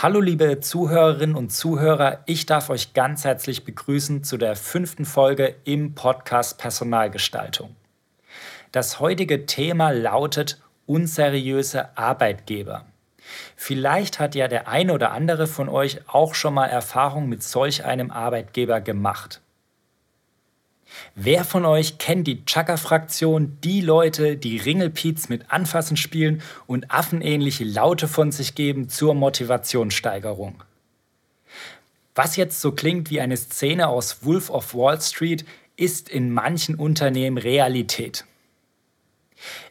Hallo liebe Zuhörerinnen und Zuhörer, ich darf euch ganz herzlich begrüßen zu der fünften Folge im Podcast Personalgestaltung. Das heutige Thema lautet unseriöse Arbeitgeber. Vielleicht hat ja der eine oder andere von euch auch schon mal Erfahrung mit solch einem Arbeitgeber gemacht. Wer von euch kennt die Chaka-Fraktion, die Leute, die Ringelpiez mit Anfassen spielen und affenähnliche Laute von sich geben zur Motivationssteigerung? Was jetzt so klingt wie eine Szene aus Wolf of Wall Street, ist in manchen Unternehmen Realität.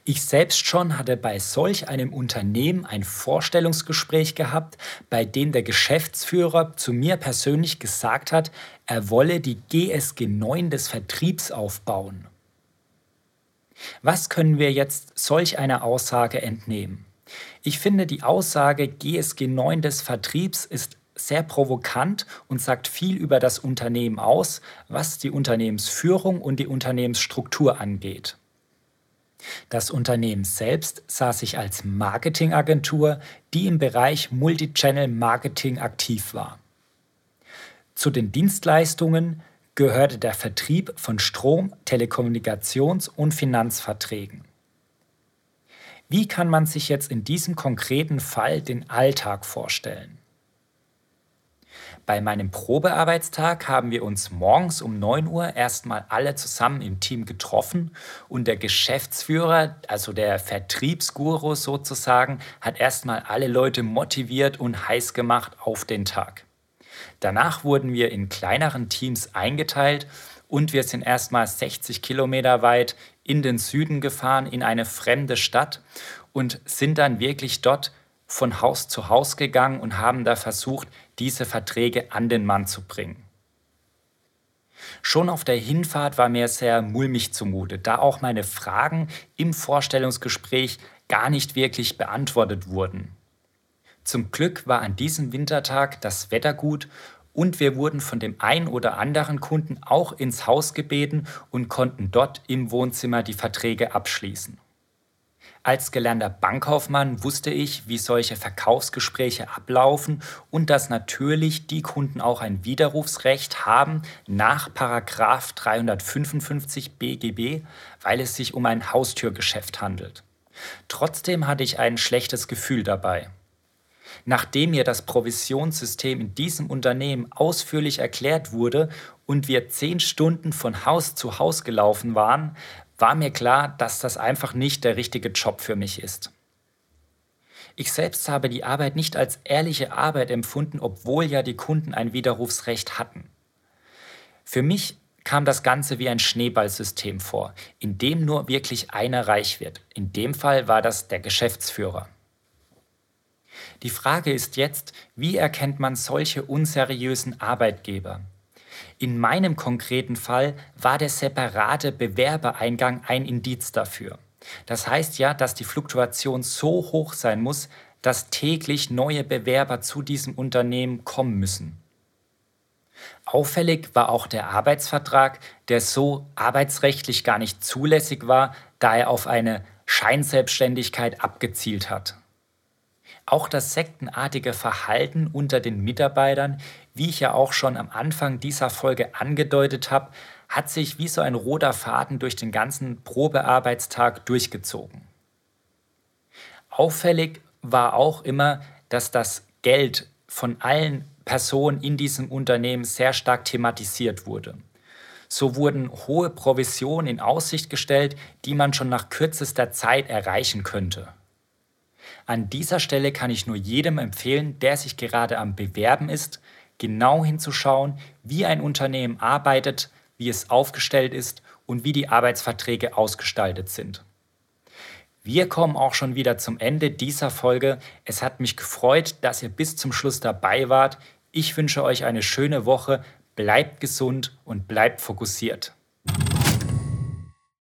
Ich selbst schon hatte bei solch einem Unternehmen ein Vorstellungsgespräch gehabt, bei dem der Geschäftsführer zu mir persönlich gesagt hat, er wolle die GSG 9 des Vertriebs aufbauen. Was können wir jetzt solch einer Aussage entnehmen? Ich finde, die Aussage GSG 9 des Vertriebs ist sehr provokant und sagt viel über das Unternehmen aus, was die Unternehmensführung und die Unternehmensstruktur angeht. Das Unternehmen selbst sah sich als Marketingagentur, die im Bereich Multichannel Marketing aktiv war. Zu den Dienstleistungen gehörte der Vertrieb von Strom-, Telekommunikations- und Finanzverträgen. Wie kann man sich jetzt in diesem konkreten Fall den Alltag vorstellen? Bei meinem Probearbeitstag haben wir uns morgens um 9 Uhr erstmal alle zusammen im Team getroffen und der Geschäftsführer, also der Vertriebsguru sozusagen, hat erstmal alle Leute motiviert und heiß gemacht auf den Tag. Danach wurden wir in kleineren Teams eingeteilt und wir sind erstmal 60 Kilometer weit in den Süden gefahren, in eine fremde Stadt und sind dann wirklich dort von Haus zu Haus gegangen und haben da versucht, diese Verträge an den Mann zu bringen. Schon auf der Hinfahrt war mir sehr mulmig zumute, da auch meine Fragen im Vorstellungsgespräch gar nicht wirklich beantwortet wurden. Zum Glück war an diesem Wintertag das Wetter gut und wir wurden von dem einen oder anderen Kunden auch ins Haus gebeten und konnten dort im Wohnzimmer die Verträge abschließen. Als gelernter Bankkaufmann wusste ich, wie solche Verkaufsgespräche ablaufen und dass natürlich die Kunden auch ein Widerrufsrecht haben nach 355 BGB, weil es sich um ein Haustürgeschäft handelt. Trotzdem hatte ich ein schlechtes Gefühl dabei. Nachdem mir das Provisionssystem in diesem Unternehmen ausführlich erklärt wurde und wir zehn Stunden von Haus zu Haus gelaufen waren, war mir klar, dass das einfach nicht der richtige Job für mich ist. Ich selbst habe die Arbeit nicht als ehrliche Arbeit empfunden, obwohl ja die Kunden ein Widerrufsrecht hatten. Für mich kam das Ganze wie ein Schneeballsystem vor, in dem nur wirklich einer reich wird. In dem Fall war das der Geschäftsführer. Die Frage ist jetzt, wie erkennt man solche unseriösen Arbeitgeber? In meinem konkreten Fall war der separate Bewerbereingang ein Indiz dafür. Das heißt ja, dass die Fluktuation so hoch sein muss, dass täglich neue Bewerber zu diesem Unternehmen kommen müssen. Auffällig war auch der Arbeitsvertrag, der so arbeitsrechtlich gar nicht zulässig war, da er auf eine Scheinselbstständigkeit abgezielt hat. Auch das sektenartige Verhalten unter den Mitarbeitern, wie ich ja auch schon am Anfang dieser Folge angedeutet habe, hat sich wie so ein roter Faden durch den ganzen Probearbeitstag durchgezogen. Auffällig war auch immer, dass das Geld von allen Personen in diesem Unternehmen sehr stark thematisiert wurde. So wurden hohe Provisionen in Aussicht gestellt, die man schon nach kürzester Zeit erreichen könnte. An dieser Stelle kann ich nur jedem empfehlen, der sich gerade am Bewerben ist, genau hinzuschauen, wie ein Unternehmen arbeitet, wie es aufgestellt ist und wie die Arbeitsverträge ausgestaltet sind. Wir kommen auch schon wieder zum Ende dieser Folge. Es hat mich gefreut, dass ihr bis zum Schluss dabei wart. Ich wünsche euch eine schöne Woche, bleibt gesund und bleibt fokussiert.